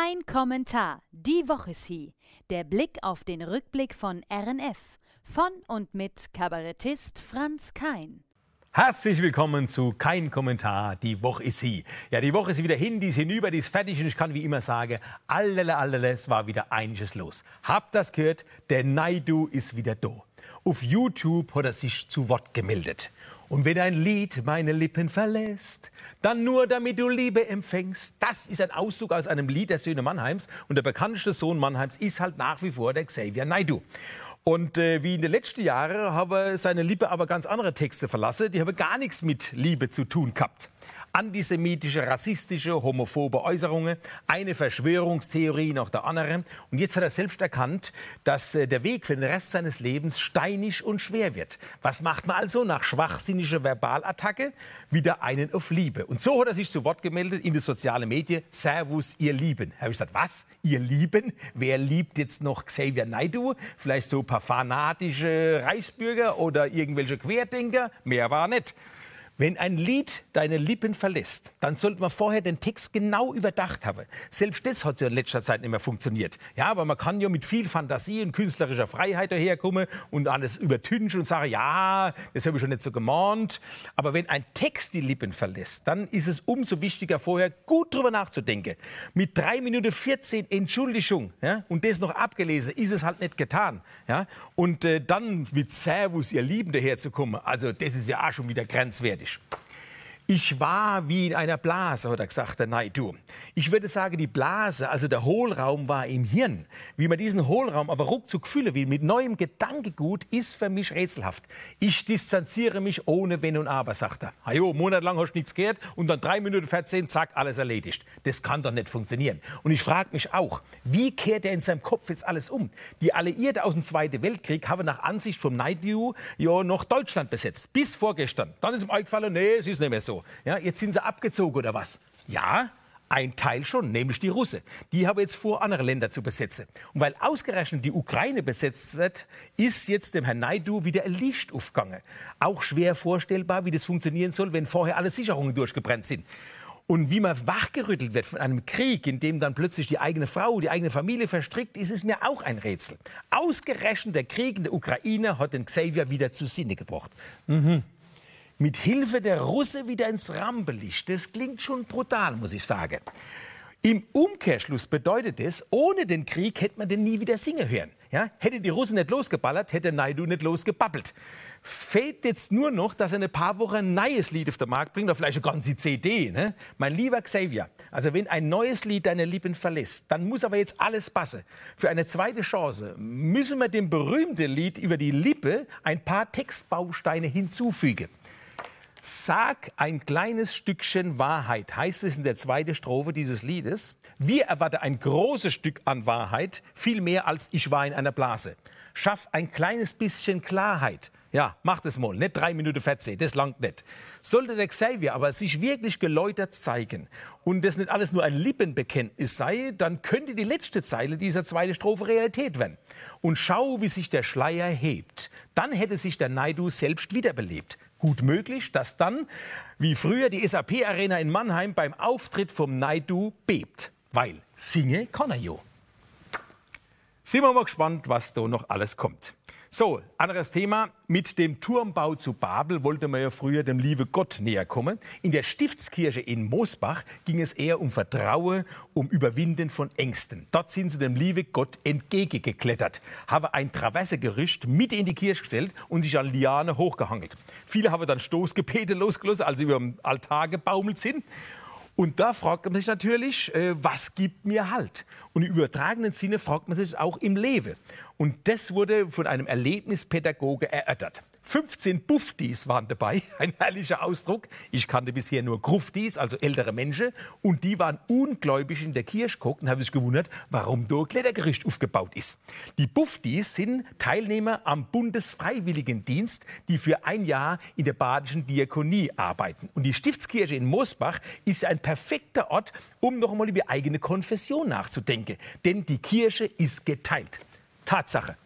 Kein Kommentar. Die Woche ist hier. Der Blick auf den Rückblick von RNF. Von und mit Kabarettist Franz Kein. Herzlich willkommen zu Kein Kommentar. Die Woche ist sie. Ja, die Woche ist wieder hin, die ist hinüber, die ist fertig und ich kann wie immer sagen, allele, allele, es war wieder einiges los. Habt das gehört? Der Naidu ist wieder da. Auf YouTube hat er sich zu Wort gemeldet. Und wenn ein Lied meine Lippen verlässt, dann nur damit du Liebe empfängst. Das ist ein Auszug aus einem Lied der Söhne Mannheims. Und der bekannteste Sohn Mannheims ist halt nach wie vor der Xavier Naidu. Und äh, wie in den letzten Jahren habe seine Lippe aber ganz andere Texte verlassen. Die haben gar nichts mit Liebe zu tun gehabt antisemitische, rassistische, homophobe Äußerungen, eine Verschwörungstheorie nach der anderen. Und jetzt hat er selbst erkannt, dass äh, der Weg für den Rest seines Lebens steinig und schwer wird. Was macht man also nach schwachsinniger Verbalattacke? Wieder einen auf Liebe. Und so hat er sich zu Wort gemeldet in die sozialen Medien. Servus, ihr Lieben. Habe ich gesagt, was? Ihr Lieben? Wer liebt jetzt noch Xavier Naidu? Vielleicht so paar fanatische Reichsbürger oder irgendwelche Querdenker? Mehr war nicht. Wenn ein Lied deine Lippen verlässt, dann sollte man vorher den Text genau überdacht haben. Selbst das hat ja in letzter Zeit nicht mehr funktioniert. Ja, aber man kann ja mit viel Fantasie und künstlerischer Freiheit daherkommen und alles übertünchen und sagen, ja, das habe ich schon nicht so gemahnt. Aber wenn ein Text die Lippen verlässt, dann ist es umso wichtiger, vorher gut drüber nachzudenken. Mit drei Minuten 14 Entschuldigung ja, und das noch abgelesen, ist es halt nicht getan. Ja? Und äh, dann mit Servus, ihr Lieben, daherzukommen, also das ist ja auch schon wieder grenzwertig. is. Ich war wie in einer Blase, hat er gesagt, der Naidu. Ich würde sagen, die Blase, also der Hohlraum war im Hirn. Wie man diesen Hohlraum aber ruckzuck füllen will, mit neuem Gedankegut, ist für mich rätselhaft. Ich distanziere mich ohne Wenn und Aber, sagt er. Hajo, monatelang hast du nichts gehört und dann drei Minuten 14, zack, alles erledigt. Das kann doch nicht funktionieren. Und ich frage mich auch, wie kehrt er in seinem Kopf jetzt alles um? Die Alliierten aus dem Zweiten Weltkrieg haben nach Ansicht vom Naidu ja noch Deutschland besetzt. Bis vorgestern. Dann ist ihm eingefallen, nee, es ist nicht mehr so. Ja, jetzt sind sie abgezogen oder was? Ja, ein Teil schon, nämlich die Russen. Die haben jetzt vor, andere Länder zu besetzen. Und weil ausgerechnet die Ukraine besetzt wird, ist jetzt dem Herrn Naidu wieder ein Licht aufgegangen. Auch schwer vorstellbar, wie das funktionieren soll, wenn vorher alle Sicherungen durchgebrannt sind. Und wie man wachgerüttelt wird von einem Krieg, in dem dann plötzlich die eigene Frau, die eigene Familie verstrickt ist, ist mir auch ein Rätsel. Ausgerechnet der Krieg in der Ukraine hat den Xavier wieder zu Sinne gebracht. Mhm mit Hilfe der Russe wieder ins Rampenlicht. Das klingt schon brutal, muss ich sagen. Im Umkehrschluss bedeutet es, ohne den Krieg hätte man den nie wieder singen hören. Ja? Hätte die Russen nicht losgeballert, hätte Naidu nicht losgebabbelt. Fehlt jetzt nur noch, dass er ein paar Wochen ein neues Lied auf den Markt bringt, oder vielleicht eine ganze CD. Ne? Mein lieber Xavier, also wenn ein neues Lied deine Lippen verlässt, dann muss aber jetzt alles passen. Für eine zweite Chance müssen wir dem berühmten Lied über die Lippe ein paar Textbausteine hinzufügen. Sag ein kleines Stückchen Wahrheit, heißt es in der zweiten Strophe dieses Liedes. Wir erwarten ein großes Stück an Wahrheit, viel mehr als ich war in einer Blase. Schaff ein kleines bisschen Klarheit. Ja, mach das mal, nicht drei Minuten 14, das langt nicht. Sollte der Xavier aber sich wirklich geläutert zeigen und das nicht alles nur ein Lippenbekenntnis sei, dann könnte die letzte Zeile dieser zweiten Strophe Realität werden. Und schau, wie sich der Schleier hebt. Dann hätte sich der Naidu selbst wiederbelebt gut möglich, dass dann, wie früher die SAP-Arena in Mannheim beim Auftritt vom Naidu bebt. Weil singe kann. Sind wir mal gespannt, was da noch alles kommt. So, anderes Thema. Mit dem Turmbau zu Babel wollte man ja früher dem liebe Gott näher kommen. In der Stiftskirche in Moosbach ging es eher um Vertrauen, um Überwinden von Ängsten. Dort sind sie dem liebe Gott entgegengeklettert, haben ein Traversegerüst mit in die Kirche gestellt und sich an Liane hochgehangelt. Viele haben dann Stoßgebete losgelassen, als sie über dem Altar gebaumelt sind. Und da fragt man sich natürlich, äh, was gibt mir Halt? Und im übertragenen Sinne fragt man sich auch im Leben. Und das wurde von einem Erlebnispädagoge erörtert. 15 Buffdies waren dabei, ein herrlicher Ausdruck. Ich kannte bisher nur Gruftis, also ältere Menschen. Und die waren ungläubig in der Kirche geguckt und haben sich gewundert, warum da Klettergericht aufgebaut ist. Die Buffdies sind Teilnehmer am Bundesfreiwilligendienst, die für ein Jahr in der badischen Diakonie arbeiten. Und die Stiftskirche in Moosbach ist ein perfekter Ort, um noch einmal über eigene Konfession nachzudenken. Denn die Kirche ist geteilt. Tatsache.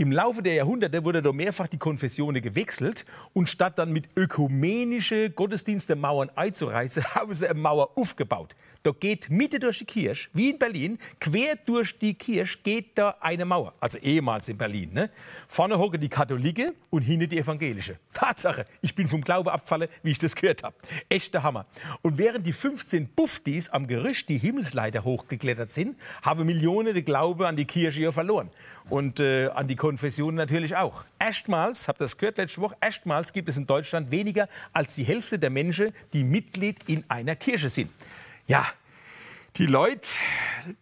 Im Laufe der Jahrhunderte wurde da mehrfach die Konfessionen gewechselt und statt dann mit ökumenische Gottesdienste Mauern einzureißen, haben sie eine Mauer aufgebaut. Da geht Mitte durch die Kirche, wie in Berlin, quer durch die Kirche geht da eine Mauer. Also ehemals in Berlin. Ne? Vorne hocken die Katholiken und hinten die Evangelische. Tatsache, ich bin vom Glaube abgefallen, wie ich das gehört habe. Echter Hammer. Und während die 15 Buffdis am Gerücht die Himmelsleiter hochgeklettert sind, haben Millionen den Glaube an die Kirche ja verloren. Und äh, an die Konfession natürlich auch. Erstmals, habt ihr das gehört letzte Woche, erstmals gibt es in Deutschland weniger als die Hälfte der Menschen, die Mitglied in einer Kirche sind. Ja, die Leute,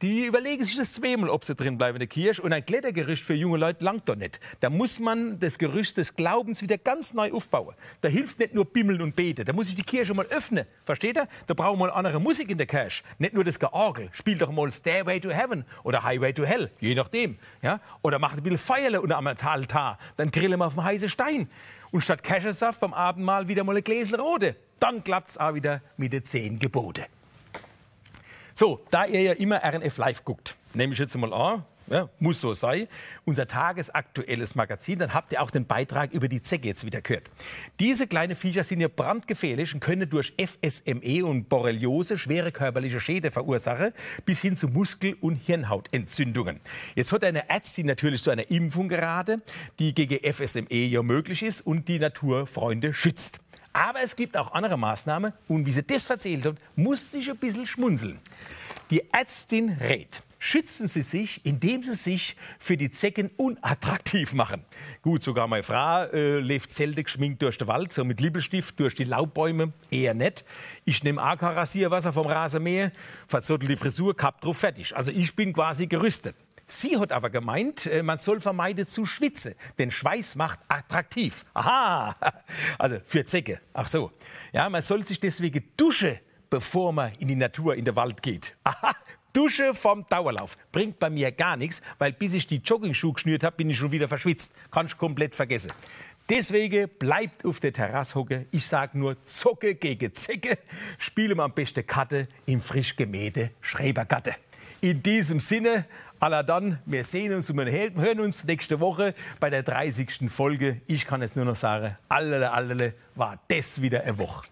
die überlegen sich das zweimal, ob sie drin bleiben in der Kirche. Und ein Klettergerüst für junge Leute langt doch nicht. Da muss man das Gerüst des Glaubens wieder ganz neu aufbauen. Da hilft nicht nur Bimmeln und Beten. Da muss ich die Kirche mal öffnen. Versteht ihr? Da brauchen wir andere Musik in der Kirche. Nicht nur das Georgel. Spielt doch mal Stairway to Heaven oder Highway to Hell. Je nachdem. Ja? Oder macht ein bisschen Feierle unter am Altar. Dann grillen wir auf dem heißen Stein. Und statt Käsesaft beim Abendmahl wieder mal ein Gläschen Rode. Dann klappt es auch wieder mit den zehn Gebote. So, da ihr ja immer RNF Live guckt, nehme ich jetzt mal an, ja, muss so sein, unser tagesaktuelles Magazin, dann habt ihr auch den Beitrag über die Zecke jetzt wieder gehört. Diese kleinen Viecher sind ja brandgefährlich und können durch FSME und Borreliose schwere körperliche Schäden verursachen, bis hin zu Muskel- und Hirnhautentzündungen. Jetzt hat eine Ärztin natürlich zu einer Impfung geraten, die gegen FSME ja möglich ist und die Naturfreunde schützt. Aber es gibt auch andere Maßnahmen. Und wie sie das erzählt hat, musste ich ein bisschen schmunzeln. Die Ärztin rät, schützen Sie sich, indem Sie sich für die Zecken unattraktiv machen. Gut, sogar meine Frau äh, lebt selten geschminkt durch den Wald, so mit Lippelstift durch die Laubbäume, eher nicht. Ich nehme AK-Rasierwasser vom Rasenmäher, verzottel die Frisur, kapp drauf, fertig. Also ich bin quasi gerüstet. Sie hat aber gemeint, äh, man soll vermeiden zu schwitzen, denn Schweiß macht attraktiv. Aha, also für Zecke. Ach so. Ja, man soll sich deswegen duschen, bevor man in die Natur, in den Wald geht. Aha, Dusche vom Dauerlauf bringt bei mir gar nichts, weil bis ich die Joggingschuhe geschnürt habe, bin ich schon wieder verschwitzt. Kann ich komplett vergessen. Deswegen bleibt auf der Terrasse hocken. Ich sage nur Zocke gegen Zecke. Spiele mal am besten Karte im frisch gemähte Schrebergatte. In diesem Sinne, aller dann, wir sehen uns und wir hören uns nächste Woche bei der 30. Folge. Ich kann jetzt nur noch sagen, allele, allele, war das wieder eine Woche.